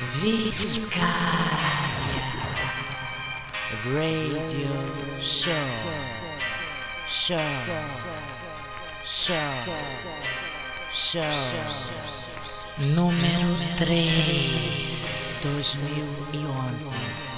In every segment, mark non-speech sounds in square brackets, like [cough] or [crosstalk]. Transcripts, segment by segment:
Viscaria Radio Show Show Show Show Número 3 2011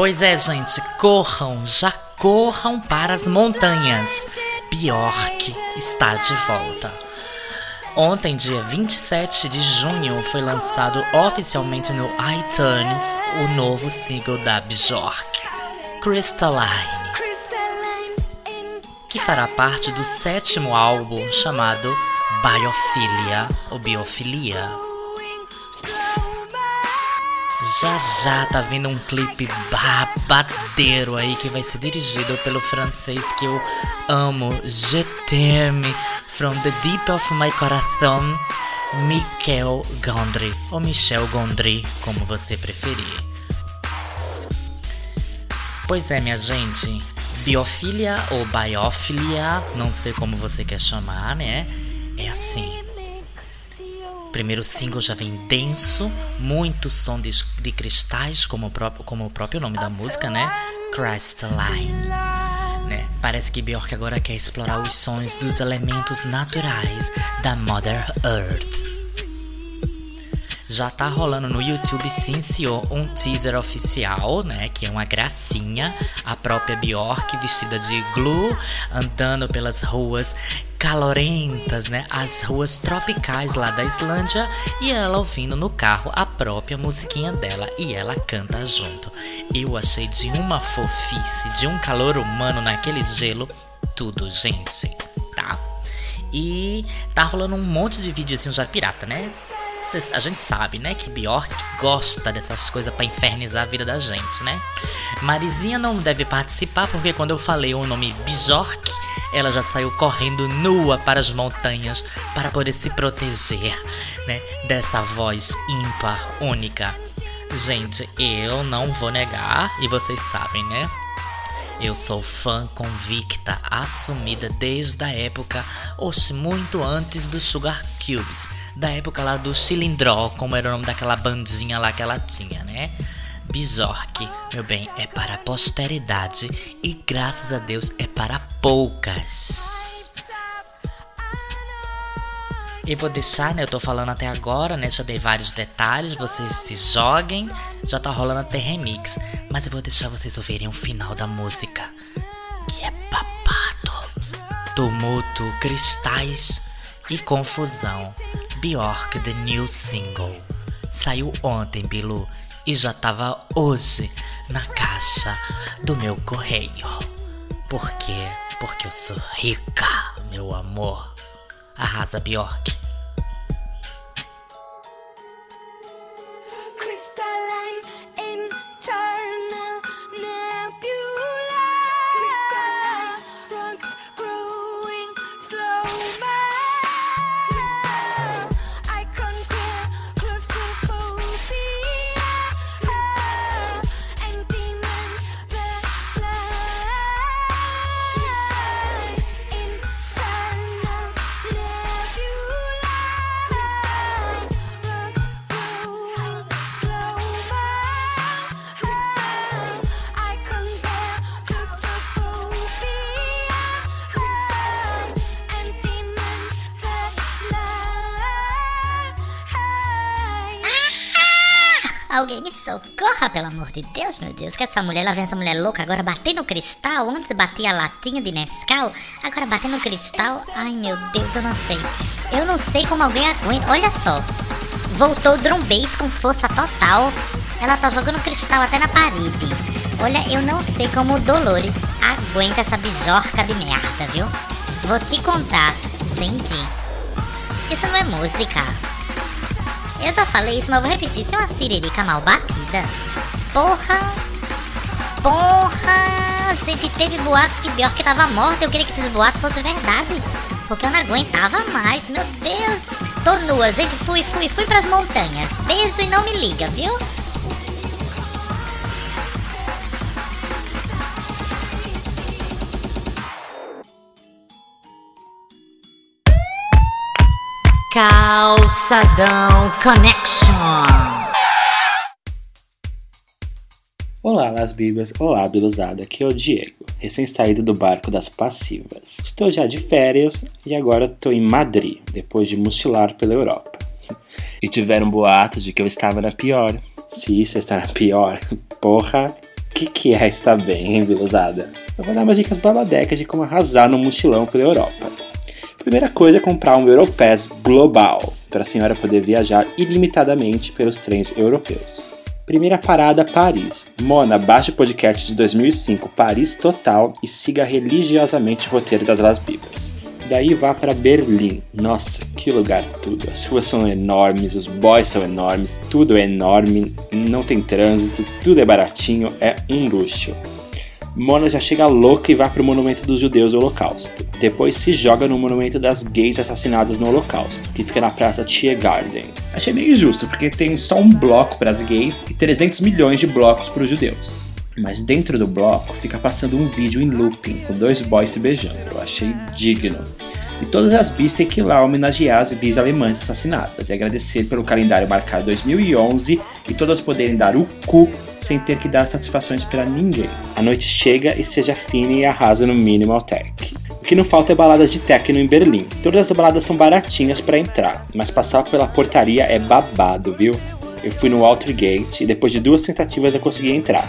Pois é, gente, corram, já corram para as montanhas. Bjork está de volta. Ontem, dia 27 de junho, foi lançado oficialmente no iTunes o novo single da Bjork, Crystalline, Crystalline in que fará parte do sétimo álbum chamado Biophilia ou Biofilia. Já já tá vindo um clipe babadeiro aí que vai ser dirigido pelo francês que eu amo, Je t'aime, from the deep of my coração, Michel Gondry, ou Michel Gondry, como você preferir. Pois é, minha gente, biofilia ou biofilia, não sei como você quer chamar, né? É assim. Primeiro single já vem denso, muito som de, de cristais, como o, próprio, como o próprio nome da música, né? Crystalline. Né? Parece que Bjork agora quer explorar os sons dos elementos naturais da Mother Earth. Já tá rolando no YouTube, senhor, um teaser oficial, né? Que é uma gracinha. A própria Bjork vestida de glue, andando pelas ruas calorentas, né? As ruas tropicais lá da Islândia. E ela ouvindo no carro a própria musiquinha dela. E ela canta junto. Eu achei de uma fofice, de um calor humano naquele gelo. Tudo, gente, tá? E tá rolando um monte de videozinho já pirata, né? A gente sabe, né, que Bjork gosta dessas coisas pra infernizar a vida da gente, né? Marizinha não deve participar porque quando eu falei o nome Bjork, ela já saiu correndo nua para as montanhas para poder se proteger, né, dessa voz ímpar, única. Gente, eu não vou negar, e vocês sabem, né? Eu sou fã convicta, assumida desde a época, oxe, muito antes dos Sugar Cubes, da época lá do Cilindró, como era o nome daquela bandinha lá que ela tinha, né? Bjork, meu bem, é para a posteridade e graças a Deus é para poucas. E vou deixar, né? Eu tô falando até agora, né? Já dei vários detalhes, vocês se joguem. Já tá rolando até remix. Mas eu vou deixar vocês ouvirem o final da música. Que é babado. Tumulto, cristais e confusão. Bjork, the new single. Saiu ontem, Bilu. E já tava hoje na caixa do meu correio. Por quê? Porque eu sou rica, meu amor. Arrasa, Bjork. Alguém me socorra, pelo amor de Deus, meu Deus. Que essa mulher, lá vem essa mulher louca agora bater no cristal. Antes batia a latinha de Nescau, agora bater no cristal. Ai, meu Deus, eu não sei. Eu não sei como alguém aguenta. Olha só. Voltou o drum bass com força total. Ela tá jogando cristal até na parede. Olha, eu não sei como o Dolores aguenta essa bijorca de merda, viu? Vou te contar. Gente, isso não é música. Eu já falei isso, mas vou repetir. É uma siririca mal batida. Porra! Porra! Gente, teve boatos que Bjork tava morta. Eu queria que esses boatos fossem verdade. Porque eu não aguentava mais. Meu Deus! Tô nua, gente. Fui, fui, fui pras montanhas. Beijo e não me liga, viu? Calçadão Connection. Olá, Las Bibas. Olá, Biluzada. Aqui é o Diego, recém-saído do barco das passivas. Estou já de férias e agora estou em Madrid, depois de mochilar pela Europa. E tiveram boatos de que eu estava na pior. Se isso está na pior, porra, o que, que é estar bem, hein, Biluzada? Eu vou dar umas dicas babadecas de como arrasar no mochilão pela Europa. Primeira coisa é comprar um Europass global, para a senhora poder viajar ilimitadamente pelos trens europeus. Primeira parada, Paris. Mona, baixe o podcast de 2005, Paris Total, e siga religiosamente o roteiro das Las Bibas. Daí vá para Berlim. Nossa, que lugar tudo. As ruas são enormes, os boys são enormes, tudo é enorme, não tem trânsito, tudo é baratinho, é um luxo. Mona já chega louca e vai pro monumento dos judeus do Holocausto. Depois se joga no monumento das gays assassinadas no Holocausto, que fica na praça Tiergarten. Achei meio injusto, porque tem só um bloco para as gays e 300 milhões de blocos para os judeus. Mas dentro do bloco fica passando um vídeo em looping com dois boys se beijando. Eu achei digno. E todas as bis têm que ir lá homenagear as bis alemãs assassinadas e agradecer pelo calendário marcado 2011 e todas poderem dar o cu sem ter que dar satisfações para ninguém. A noite chega e seja fina e arrasa no Minimal Tech. O que não falta é baladas de techno em Berlim. Todas as baladas são baratinhas para entrar, mas passar pela portaria é babado, viu? Eu fui no Outer Gate e depois de duas tentativas eu consegui entrar.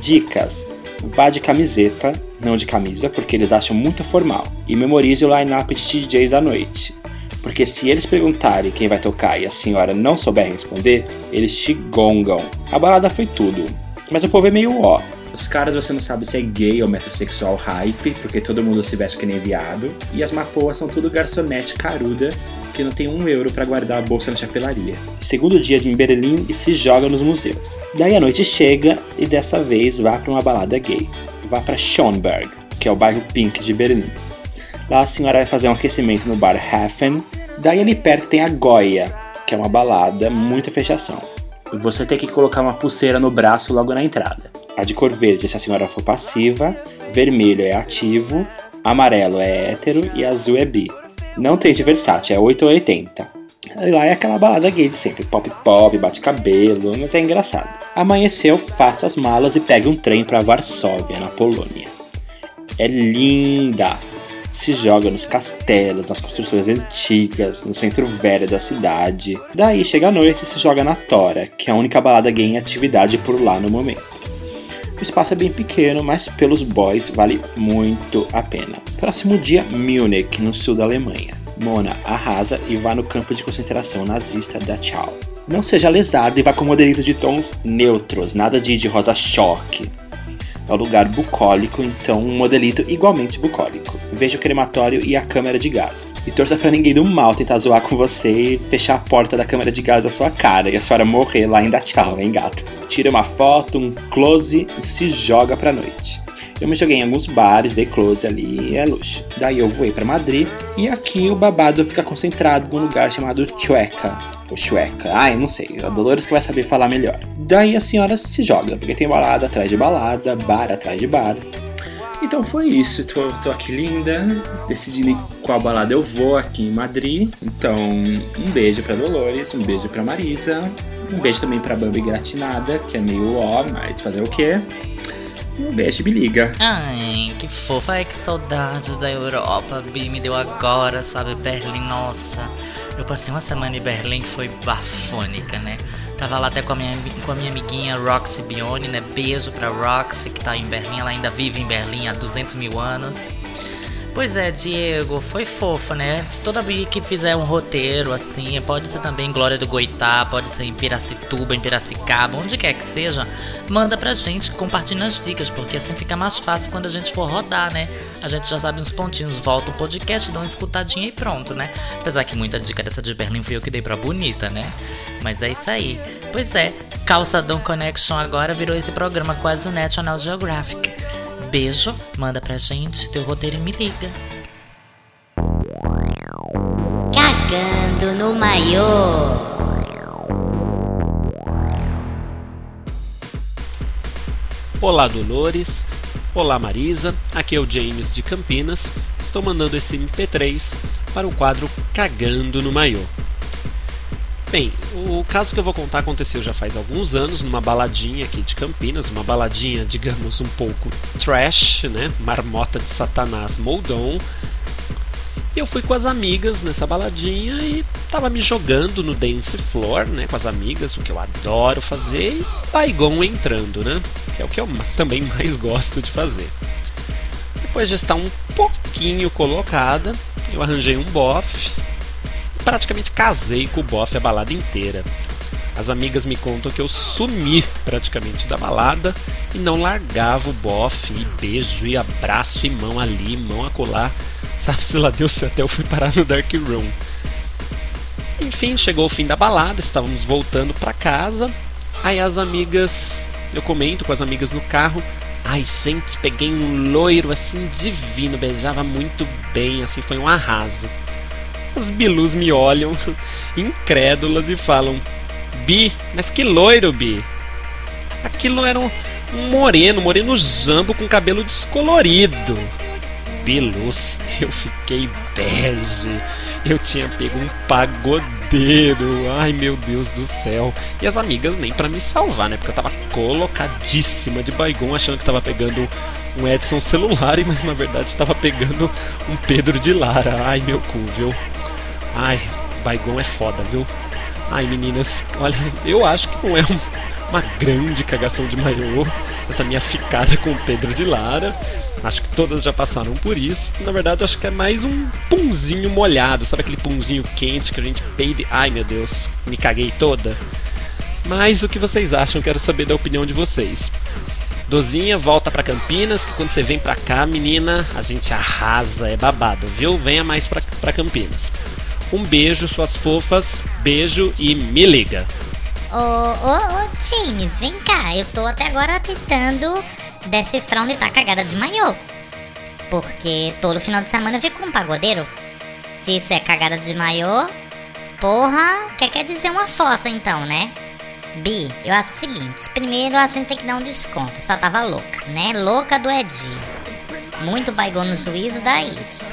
Dicas: vá de camiseta, não de camisa, porque eles acham muito formal. E memorize o line-up de DJs da noite. Porque se eles perguntarem quem vai tocar e a senhora não souber responder, eles te gongam. A balada foi tudo. Mas o povo é meio ó. Os caras você não sabe se é gay ou metrosexual hype, porque todo mundo se veste que nem viado. E as mapoas são tudo garçonete caruda, que não tem um euro para guardar a bolsa na chapelaria. Segundo dia de em Berlim e se joga nos museus. Daí a noite chega e dessa vez vá para uma balada gay. Vá para Schönberg, que é o bairro pink de Berlim. Lá a senhora vai fazer um aquecimento no bar Hafen. Daí ali perto tem a Goya, que é uma balada, muita fechação. Você tem que colocar uma pulseira no braço logo na entrada. A de cor verde se a senhora for passiva, vermelho é ativo, amarelo é hétero e azul é bi. Não tem de versátil, é 8 ou 80. E Lá é aquela balada gay de sempre, pop pop, bate cabelo, mas é engraçado. Amanheceu, faça as malas e pegue um trem para Varsóvia, na Polônia. É linda! Se joga nos castelos, nas construções antigas, no centro velho da cidade. Daí chega a noite e se joga na Tora, que é a única balada gay em atividade por lá no momento. O espaço é bem pequeno, mas pelos boys vale muito a pena. Próximo dia, Munich, no sul da Alemanha. Mona arrasa e vá no campo de concentração nazista da Tchau. Não seja lesado e vá com modelitos de tons neutros, nada de, de rosa choque. É um lugar bucólico, então um modelito igualmente bucólico. Veja o crematório e a câmera de gás. E torça pra ninguém do mal tentar zoar com você e fechar a porta da câmera de gás na sua cara e a senhora morrer lá dá tchau, hein, gato? Tira uma foto, um close e se joga pra noite. Eu me joguei em alguns bares, dei close ali e é luxo. Daí eu voei pra Madrid e aqui o babado fica concentrado num lugar chamado Chueca. Ou Chueca, ai, não sei, a Dolores que vai saber falar melhor. Daí a senhora se joga, porque tem balada atrás de balada, bar atrás de bar. Então foi isso, tô, tô aqui linda, decidi qual balada eu vou aqui em Madrid. Então, um beijo pra Dolores, um beijo pra Marisa, um beijo também pra Bambi Gratinada, que é meio ó, mas fazer o quê? Um beijo, me liga. Ai, que fofa. Ai, que saudade da Europa. Bi me deu agora, sabe? Berlim, nossa. Eu passei uma semana em Berlim que foi bafônica, né? Tava lá até com a minha, com a minha amiguinha Roxy Bione, né? Beijo pra Roxy, que tá em Berlim. Ela ainda vive em Berlim há 200 mil anos. Pois é, Diego, foi fofo, né? Se toda que fizer um roteiro assim, pode ser também Glória do Goitá, pode ser em Piracituba, em Piracicaba, onde quer que seja, manda pra gente, compartilha as dicas, porque assim fica mais fácil quando a gente for rodar, né? A gente já sabe uns pontinhos, volta o podcast, dá uma escutadinha e pronto, né? Apesar que muita dica dessa de Berlim fui eu que dei pra bonita, né? Mas é isso aí. Pois é, Calçadão Connection agora virou esse programa quase o National Geographic. Beijo, manda pra gente teu roteiro e me liga. Cagando no maiô. Olá Dolores, olá Marisa, aqui é o James de Campinas. Estou mandando esse MP3 para o quadro Cagando no Maiô. Bem, o caso que eu vou contar aconteceu já faz alguns anos numa baladinha aqui de Campinas, uma baladinha, digamos, um pouco trash, né? Marmota de Satanás Moldon. Eu fui com as amigas nessa baladinha e tava me jogando no dance floor, né, com as amigas, o que eu adoro fazer, e Baigon entrando, né? Que é o que eu também mais gosto de fazer. Depois de estar um pouquinho colocada, eu arranjei um bofe, praticamente casei com o bofe a balada inteira. As amigas me contam que eu sumi praticamente da balada e não largava o bofe, e beijo, e abraço, e mão ali, mão acolá. Sabe-se lá Deus se até eu fui parar no Dark Room. Enfim, chegou o fim da balada, estávamos voltando para casa. Aí as amigas, eu comento com as amigas no carro. Ai, gente, peguei um loiro assim divino, beijava muito bem, assim, foi um arraso. As bilus me olham, [laughs] incrédulas, e falam: Bi, mas que loiro, Bi? Aquilo era um, moreno, moreno jambo com cabelo descolorido. Bilus, eu fiquei bege. Eu tinha pego um pagodeiro. Ai meu Deus do céu. E as amigas nem pra me salvar, né? Porque eu tava colocadíssima de baigon, achando que tava pegando um Edson celular, [laughs] mas na verdade tava pegando um Pedro de Lara. Ai meu cu, viu? Ai, baigon é foda, viu? Ai meninas, olha, eu acho que não é um- uma grande cagação de maiô essa minha ficada com o Pedro de Lara. Acho que todas já passaram por isso. Na verdade, acho que é mais um punzinho molhado. Sabe aquele punzinho quente que a gente peida? e- Ai meu Deus, me caguei toda. Mas o que vocês acham? Quero saber da opinião de vocês. Dozinha, volta pra Campinas, que quando você vem pra cá, menina, a gente arrasa, é babado, viu? Venha mais pra, pra Campinas. Um beijo, suas fofas, beijo e me liga. Ô, ô, ô, James, vem cá. Eu tô até agora tentando decifrar onde tá a cagada de maiô. Porque todo final de semana eu fico com um pagodeiro. Se isso é cagada de maiô, porra, que quer dizer uma fossa então, né? Bi, eu acho o seguinte: primeiro a gente tem que dar um desconto. Só tava louca, né? Louca do Edinho. Muito baigou no juízo, dá isso.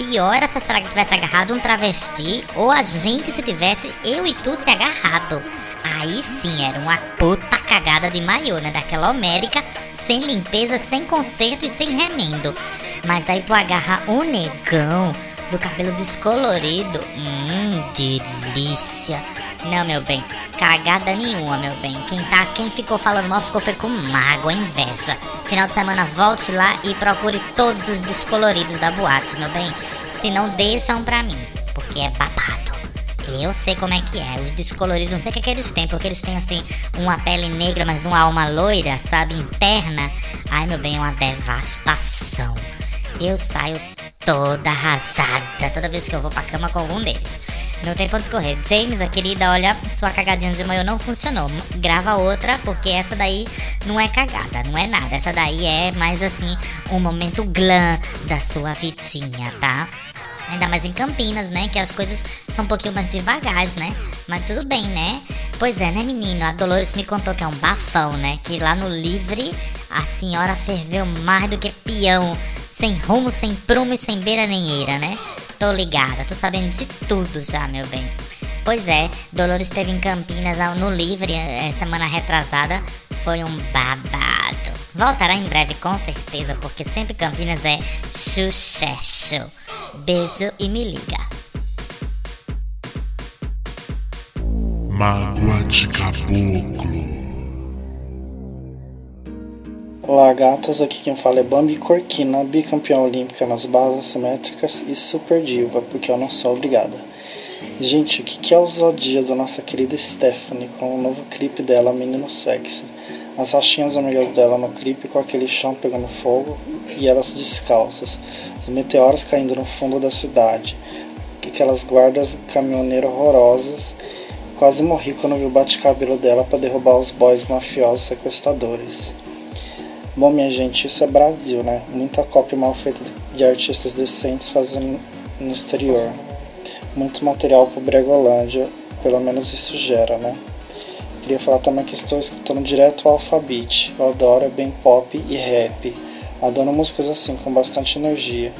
Pior se a Saraga tivesse agarrado um travesti ou a gente se tivesse eu e tu se agarrado. Aí sim era uma puta cagada de maiô, né? Daquela homérica, sem limpeza, sem conserto e sem remendo. Mas aí tu agarra o negão do cabelo descolorido. Hum, delícia. Não, meu bem, cagada nenhuma, meu bem. Quem tá, quem ficou falando mal ficou foi com mágoa, inveja. Final de semana volte lá e procure todos os descoloridos da boate, meu bem. Se não deixam pra mim, porque é babado. Eu sei como é que é. Os descoloridos, não sei o que, é que eles têm, porque eles têm assim uma pele negra, mas uma alma loira, sabe, interna. Ai, meu bem, é uma devastação. Eu saio toda arrasada toda vez que eu vou pra cama com algum deles. Não tem ponto de correr. James, a querida, olha, sua cagadinha de manhã não funcionou. Grava outra, porque essa daí não é cagada, não é nada. Essa daí é mais assim, um momento glam da sua vidinha, tá? Ainda mais em Campinas, né? Que as coisas são um pouquinho mais devagar, né? Mas tudo bem, né? Pois é, né, menino? A Dolores me contou que é um bafão, né? Que lá no Livre a senhora ferveu mais do que peão. Sem rumo, sem prumo e sem beira nem eira, né? Tô ligada, tô sabendo de tudo já, meu bem. Pois é, Dolores esteve em Campinas no Livre eh, semana retrasada. Foi um babado. Voltará em breve, com certeza, porque sempre Campinas é sucesso. Beijo e me liga. Mágoa de caboclo. Olá gatos, aqui quem fala é Bambi Corquina, bicampeã olímpica nas bases simétricas e super diva, porque eu não sou obrigada. Gente, o que é a ousadia da nossa querida Stephanie com o novo clipe dela, Menino Sexy? As rachinhas amigas dela no clipe com aquele chão pegando fogo e elas descalças, os meteoros caindo no fundo da cidade, aquelas guardas caminhoneiro horrorosas. Quase morri quando vi o bate-cabelo dela para derrubar os boys mafiosos sequestradores. Bom, minha gente, isso é Brasil, né? Muita cópia mal feita de artistas decentes fazendo no exterior. Muito material pro Bregolândia, pelo menos isso gera, né? Queria falar também que estou escutando direto o Alphabet. Eu adoro, é bem pop e rap. Adoro músicas assim, com bastante energia.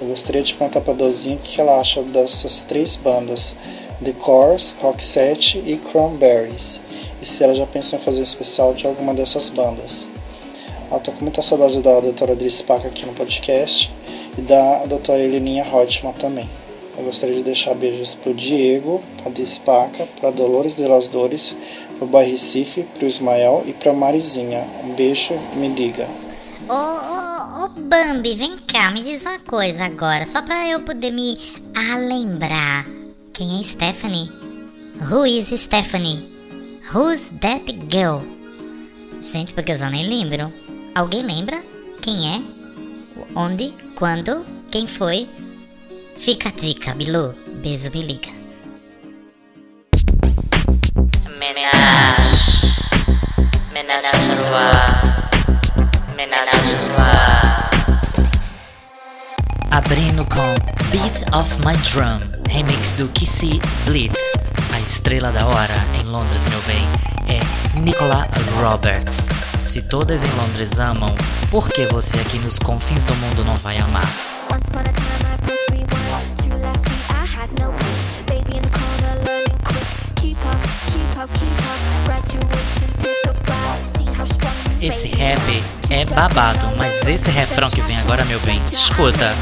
Eu gostaria de perguntar pra Dozinha o que ela acha dessas três bandas: The Cores, Roxette e Cranberries. E se ela já pensou em fazer um especial de alguma dessas bandas. Eu tô com muita saudade da doutora Adri Paca aqui no podcast e da doutora Heleninha Hotman também. Eu gostaria de deixar beijos pro Diego, pra Adri Paca, pra Dolores de las Dores, pro Bai Recife, pro Ismael e pra Marizinha. Um beijo e me liga. Ô, ô, ô, Bambi, vem cá, me diz uma coisa agora, só pra eu poder me lembrar. Quem é Stephanie? Who is Stephanie? Who's that girl? Gente, porque eu já nem lembro. Alguém lembra? Quem é? Onde? Quando? Quem foi? Fica a dica, Bilu. Beijo, me liga. Ménage. Ménage à joie. Ménage à joie. Abrindo com Beat of My Drum, remix do Kissy Blitz. A estrela da hora em Londres, meu bem, é Nicola Roberts. Se todas em Londres amam, por que você aqui nos confins do mundo não vai amar? Esse rap é babado, mas esse refrão que vem agora, meu bem, escuta.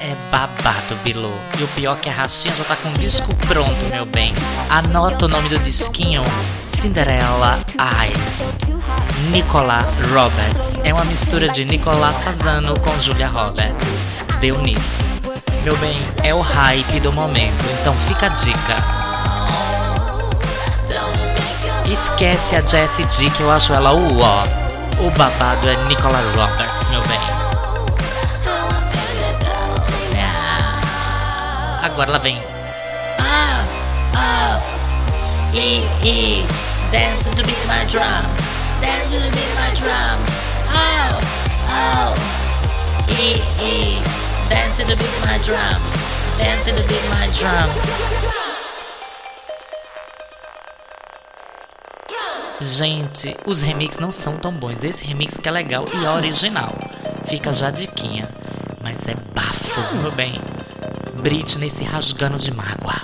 É babado, Bilu. E o pior é que a Rachinha já tá com o disco pronto, meu bem. Anota o nome do disquinho: Cinderella Eyes. Nicola Roberts. É uma mistura de Nicola Fazano com Julia Roberts. Deu nisso. Meu bem, é o hype do momento, então fica a dica. Esquece a Jessie G que eu acho ela o ó. O babado é Nicola Roberts, meu bem. Agora ela vem. Ah, ah, e, e, dance to the beat of my drums, dance to the beat of my drums. Oh, oh, e, e, dance to the beat of my drums, dance to the beat of my drums. Gente, os remix não são tão bons. Esse remix que é legal e é original. Fica já diquinha. Mas é bafo, meu bem. Britney se rasgando de mágoa.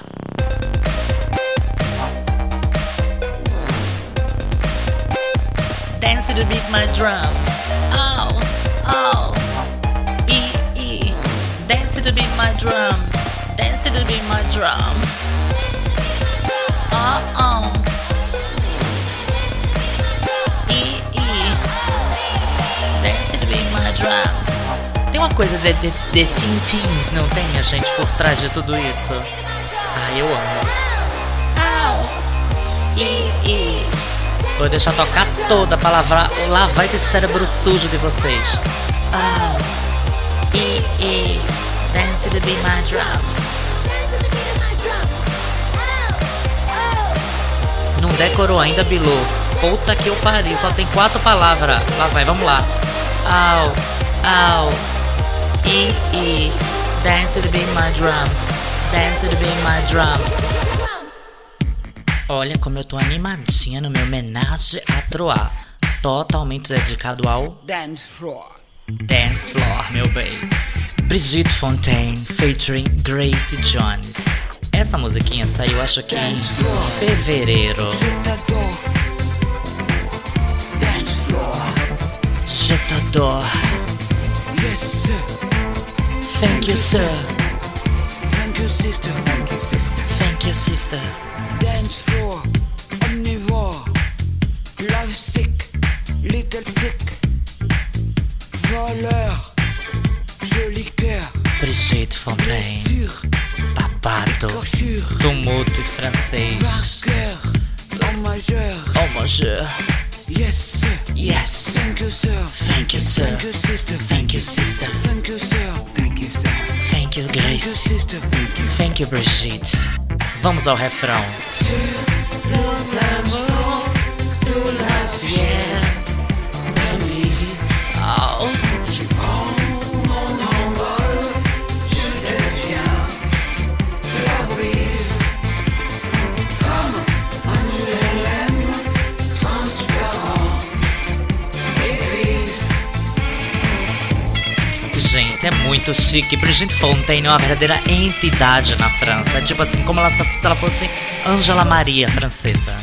Dance to beat my drums. Oh, oh. E, e. Dance to beat my drums. Dance to beat my drums. Oh, oh. E, e. Dance to beat my drums. Tem uma coisa de, de, de Teen Teens, não tem, minha gente, por trás de tudo isso? Ah, eu amo. Vou deixar tocar toda pra lavar, lavar esse cérebro sujo de vocês. Dance to be my drums. Não decorou ainda, Bilu. Puta que eu pariu, só tem quatro palavras. Lá vai, vamos lá. Au, au. E, e. Dance to be my drums. Dance to be my drums. Olha como eu tô animadinha no meu homenagem a Troar. totalmente dedicado ao Dance floor. Dance Floor, meu bem. Brigitte Fontaine featuring Grace Jones. Essa musiquinha saiu, acho que em fevereiro. Je t'adore. Thank you, sir. Thank you, sister. Thank you, sister. Thank you, sister. Dance floor. Omnivore. Love sick. Little sick. Voleur. Joli cœur. Brigitte Fontaine. Corsure. Tumulto em francês. Vainqueur. En majeur. Mon Dieu. Yes, sir. Yes. Thank you, sir. Thank you, sir. Thank you, sister. Thank you, sister. Thank you, sir. Thank you, Grace. Thank you, Brigitte. Vamos ao refrão. Gente, é muito chique. Brigitte Fontaine é uma verdadeira entidade na França. É tipo assim, como ela, se ela fosse Angela Maria francesa.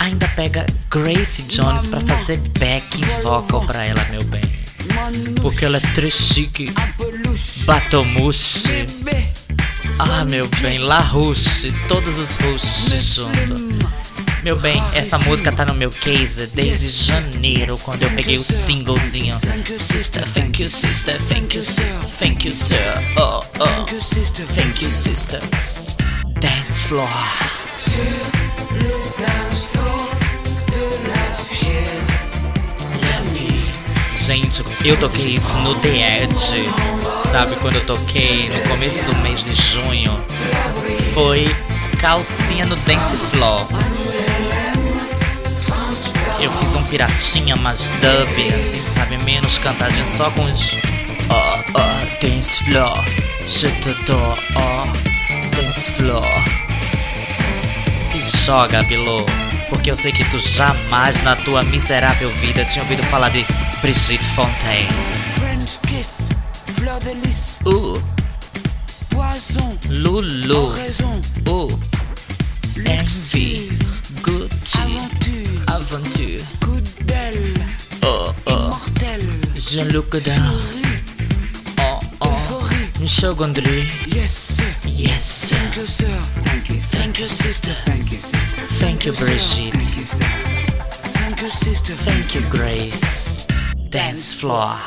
Ainda pega Grace Jones pra fazer backing vocal pra ela, meu bem. Porque ela é très chique. Bébé. Ah, meu bem, La Ruche. Todos os Ruches junto. Meu bem, essa música tá no meu case desde janeiro, quando eu peguei o singlezinho. Sister, thank you, sister, thank you, sir, thank you, sir. Oh, oh. Thank you, sister. Dance floor. Gente, eu toquei isso no The Edge. Sabe, quando eu toquei no começo do mês de junho. Foi calcinha no dance floor. Eu fiz um piratinha, mas dub, assim, sabe? Menos cantadinho, só com os. Ó, ó, dance floor. Je t'adore, ó, dance floor. Se joga, Bilô. Porque eu sei que tu jamais na tua miserável vida tinha ouvido falar de Brigitte Fontaine. French kiss. Fleur de lys. Uh, Poison. Lulu. Uh, Je look down. Oh, oh. Euphorie. Michel Gondry. Yes, sir. Yes, sir. Thank you, sir. Thank you, Thank you, sister. Thank you, sister. Thank you, Brigitte. Thank you, sister. Thank you, Grace. Dance floor.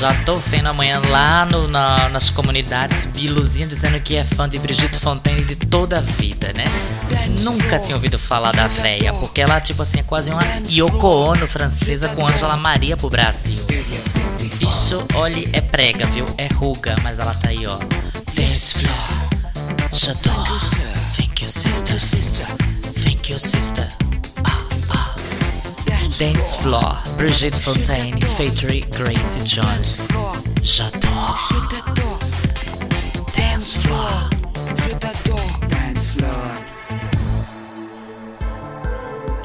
Já tô vendo amanhã lá no, na- nas comunidades Biluzinha dizendo que é fã de Brigitte Fontaine de toda a vida, né? Nunca tinha ouvido falar da véia, porque ela, tipo assim, é quase uma Yoko Ono francesa com Angela Maria pro Brasil. Bicho, olhe, é prega, viu? É ruga, mas ela tá aí, ó. Dance floor. J'adore. Thank you, sister. Thank you, sister. Dance Floor, Brigitte Fontaine, featuring Gracie Jones. J'adore. Dance Floor.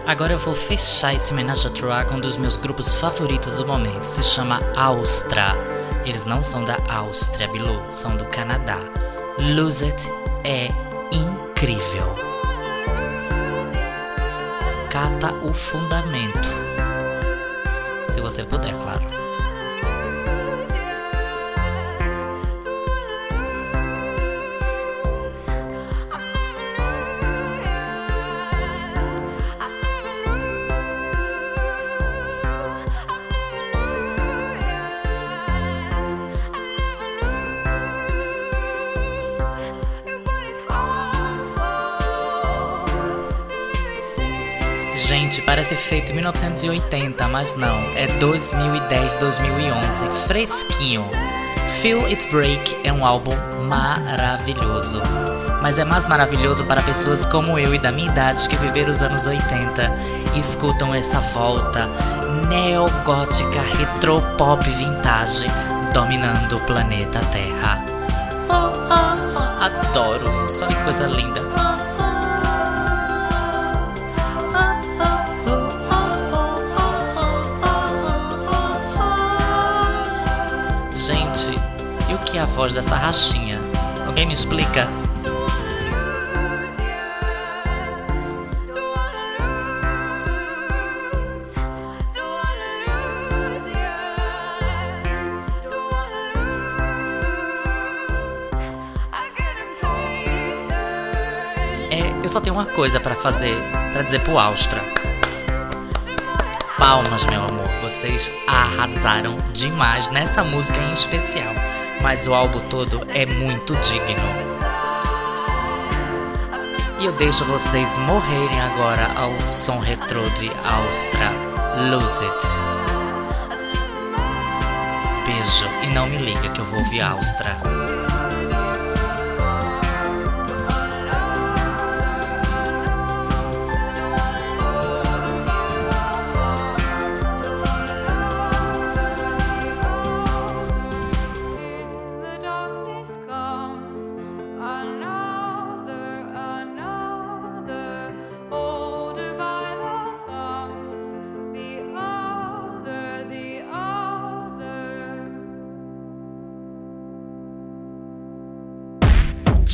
Agora eu vou fechar esse homenagem a Troy com um dos meus grupos favoritos do momento. Se chama Austra. Eles não são da Áustria, Bilu, são do Canadá. Lose It é incrível. Cata o fundamento. Se você puder, claro. Parece feito em 1980, mas não, é 2010, 2011, fresquinho. Feel It Break é um álbum maravilhoso. Mas é mais maravilhoso para pessoas como eu e da minha idade que viveram os anos 80 e escutam essa volta neogótica retropop vintage dominando o planeta Terra. Oh, oh, oh, adoro isso, olha que coisa linda. É a voz dessa rachinha? Alguém me explica? É, eu só tenho uma coisa pra fazer, pra dizer pro Austra. Palmas, meu amor. Vocês arrasaram demais nessa música em especial. Mas o álbum todo é muito digno. E eu deixo vocês morrerem agora ao som retrô de Austra. Lose It. Beijo e não me liga que eu vou ouvir Austra.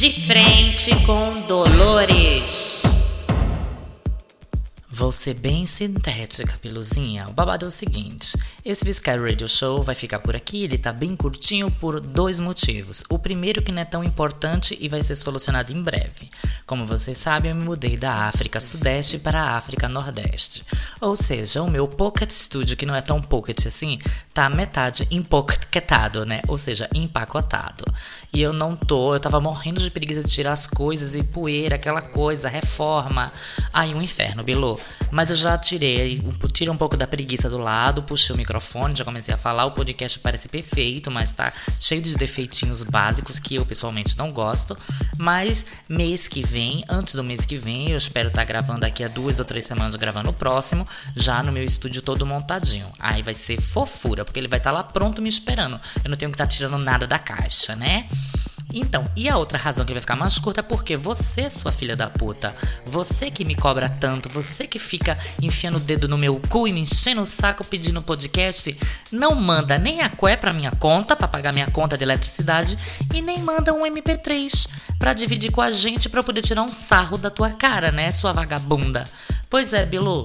De frente com Dolores. Vou ser bem sintética, Piluzinha. O babado é o seguinte: esse Viscar Radio Show vai ficar por aqui, ele tá bem curtinho por dois motivos. O primeiro que não é tão importante e vai ser solucionado em breve. Como vocês sabem, eu me mudei da África Sudeste para a África Nordeste. Ou seja, o meu Pocket Studio, que não é tão pocket assim, tá metade empocketado, né? Ou seja, empacotado. E eu não tô, eu tava morrendo de preguiça de tirar as coisas e poeira, aquela coisa, reforma. Ai, um inferno, Bilu. Mas eu já tirei, tirei um pouco da preguiça do lado, puxei o microfone, já comecei a falar. O podcast parece perfeito, mas tá cheio de defeitinhos básicos que eu pessoalmente não gosto. Mas mês que vem, antes do mês que vem, eu espero estar gravando daqui a duas ou três semanas gravando o próximo, já no meu estúdio todo montadinho. Aí vai ser fofura, porque ele vai estar lá pronto me esperando. Eu não tenho que estar tirando nada da caixa, né? Então, e a outra razão que vai ficar mais curta é porque você, sua filha da puta, você que me cobra tanto, você que fica enfiando o dedo no meu cu e me enchendo o saco pedindo podcast, não manda nem a cué pra minha conta, pra pagar minha conta de eletricidade, e nem manda um MP3 pra dividir com a gente pra eu poder tirar um sarro da tua cara, né, sua vagabunda? Pois é, Bilu,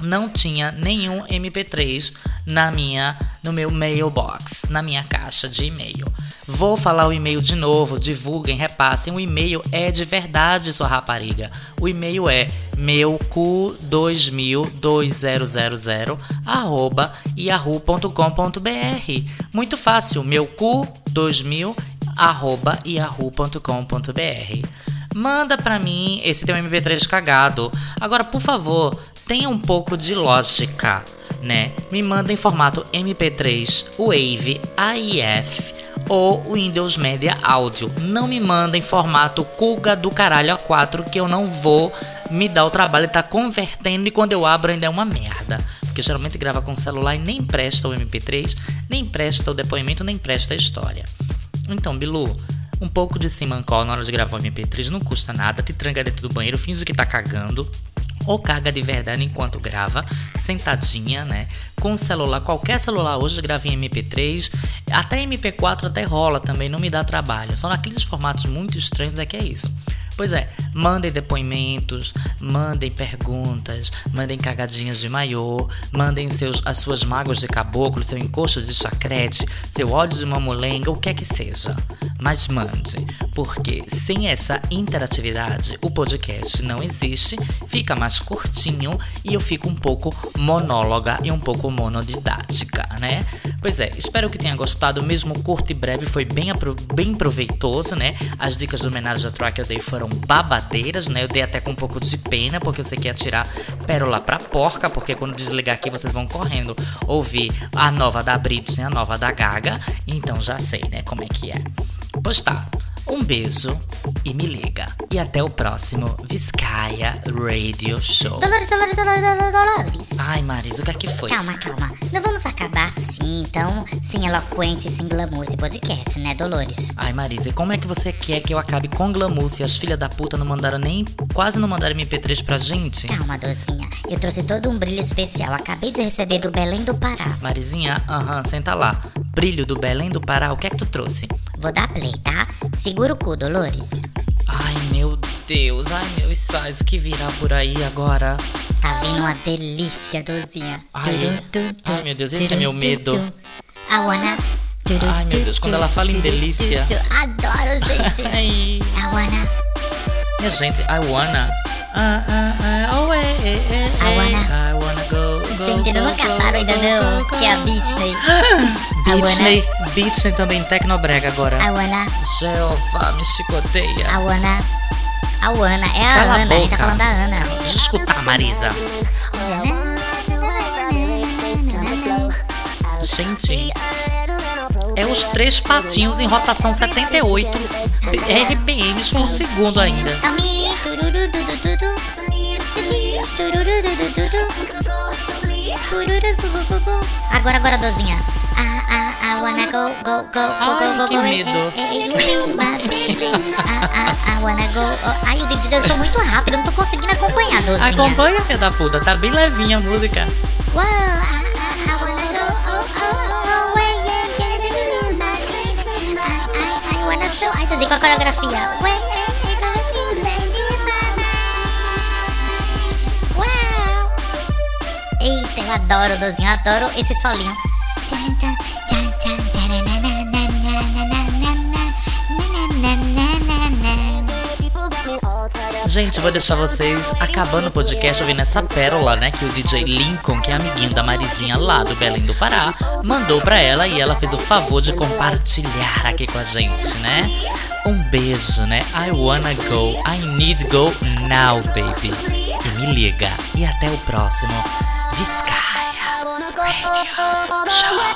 não tinha nenhum MP3 na minha no meu mailbox, na minha caixa de e-mail. Vou falar o e-mail de novo, divulguem, repassem. O e-mail é de verdade, sua rapariga. O e-mail é meucu20002000 arroba yahoo.com.br. Muito fácil, meucu2000 arroba yahoo.com.br. Manda pra mim esse teu MP3 cagado. Agora, por favor, tenha um pouco de lógica, né? Me manda em formato MP3, Wave, AIF ou Windows Media Audio. Não me manda em formato Kuga do caralho A4 que eu não vou me dar o trabalho de estar convertendo e quando eu abro ainda é uma merda. Porque geralmente grava com celular e nem presta o MP3, nem presta o depoimento, nem presta a história. Então, Bilu, um pouco de simancol na hora de gravar o MP3 não custa nada, te tranca dentro do banheiro, finge que tá cagando. Ou caga de verdade enquanto grava, sentadinha, né? Com celular, qualquer celular hoje grava em MP3, até MP4 até rola também, não me dá trabalho. Só naqueles formatos muito estranhos é que é isso. Pois é, mandem depoimentos, mandem perguntas, mandem cagadinhas de maiô, mandem seus, as suas mágoas de caboclo, seu encosto de chacrete, seu ódio de mamulenga, o que é que seja. Mas mande, porque sem essa interatividade o podcast não existe, fica mais curtinho e eu fico um pouco monóloga e um pouco monodidática, né? Pois é, espero que tenha gostado, mesmo curto e breve, foi bem, bem proveitoso, né? As dicas do homenagem a Troy que eu dei foram babadeiras, né? Eu dei até com um pouco de pena, porque eu sei que ia tirar pérola pra porca, porque quando desligar aqui vocês vão correndo ouvir a nova da Britney, a nova da Gaga, então já sei, né, como é que é. Pois tá, um beijo e me liga. E até o próximo Viscaia Radio Show. Dolores, Dolores, Dolores, Dolores, Dolores. Ai, Marisa, o que é que foi? Calma, calma. Não vamos acabar assim, então, sem eloquência e sem glamour esse podcast, né, Dolores? Ai, Marisa, e como é que você quer que eu acabe com glamour se as filhas da puta não mandaram nem. quase não mandaram MP3 pra gente? Calma, docinha. Eu trouxe todo um brilho especial. Acabei de receber do Belém do Pará. Marizinha, aham, senta lá. Brilho do Belém do Pará, o que é que tu trouxe? Vou dar play, tá? Segura o cu, Dolores. Ai, meu Deus, ai, meu sais, o que virá por aí agora? Tá vindo uma delícia, docinha. Ai, ai, meu Deus, esse é meu medo. I wanna... Ai, meu Deus, quando ela fala em delícia. Adoro, gente. [laughs] I wanna... minha gente, I wanna. Ah, ah, ah, go, que é a. Britney. I [gasps] wanna... Beatney, Beatney também Tecnobrega agora. I wanna... Jeová, me chicoteia. Wanna... A Ana, é a Cala a Ana, a gente tá falando da Ana. Deixa eu escutar, Marisa. Gente, é os três patinhos em rotação 78 RPMs por segundo ainda. Ami, Agora, agora, dozinha. Ah, ah, ah wanna go, go, go, go, go, go, go. Ai, que medo. Wanna go. Ai, o Didi dançou muito rápido, eu não tô conseguindo acompanhar, dozinha. Acompanha, filha da puta, tá bem levinha a música. Uou, I, Ai, dozinha, com a coreografia. Eu adoro dozinho, adoro esse solinho. Gente, vou deixar vocês acabando o podcast ouvindo essa pérola, né? Que o DJ Lincoln, que é amiguinho da Marizinha lá do Belém do Pará, mandou pra ela e ela fez o favor de compartilhar aqui com a gente, né? Um beijo, né? I wanna go, I need go now, baby. E me liga, e até o próximo. Viscaia Radio Show.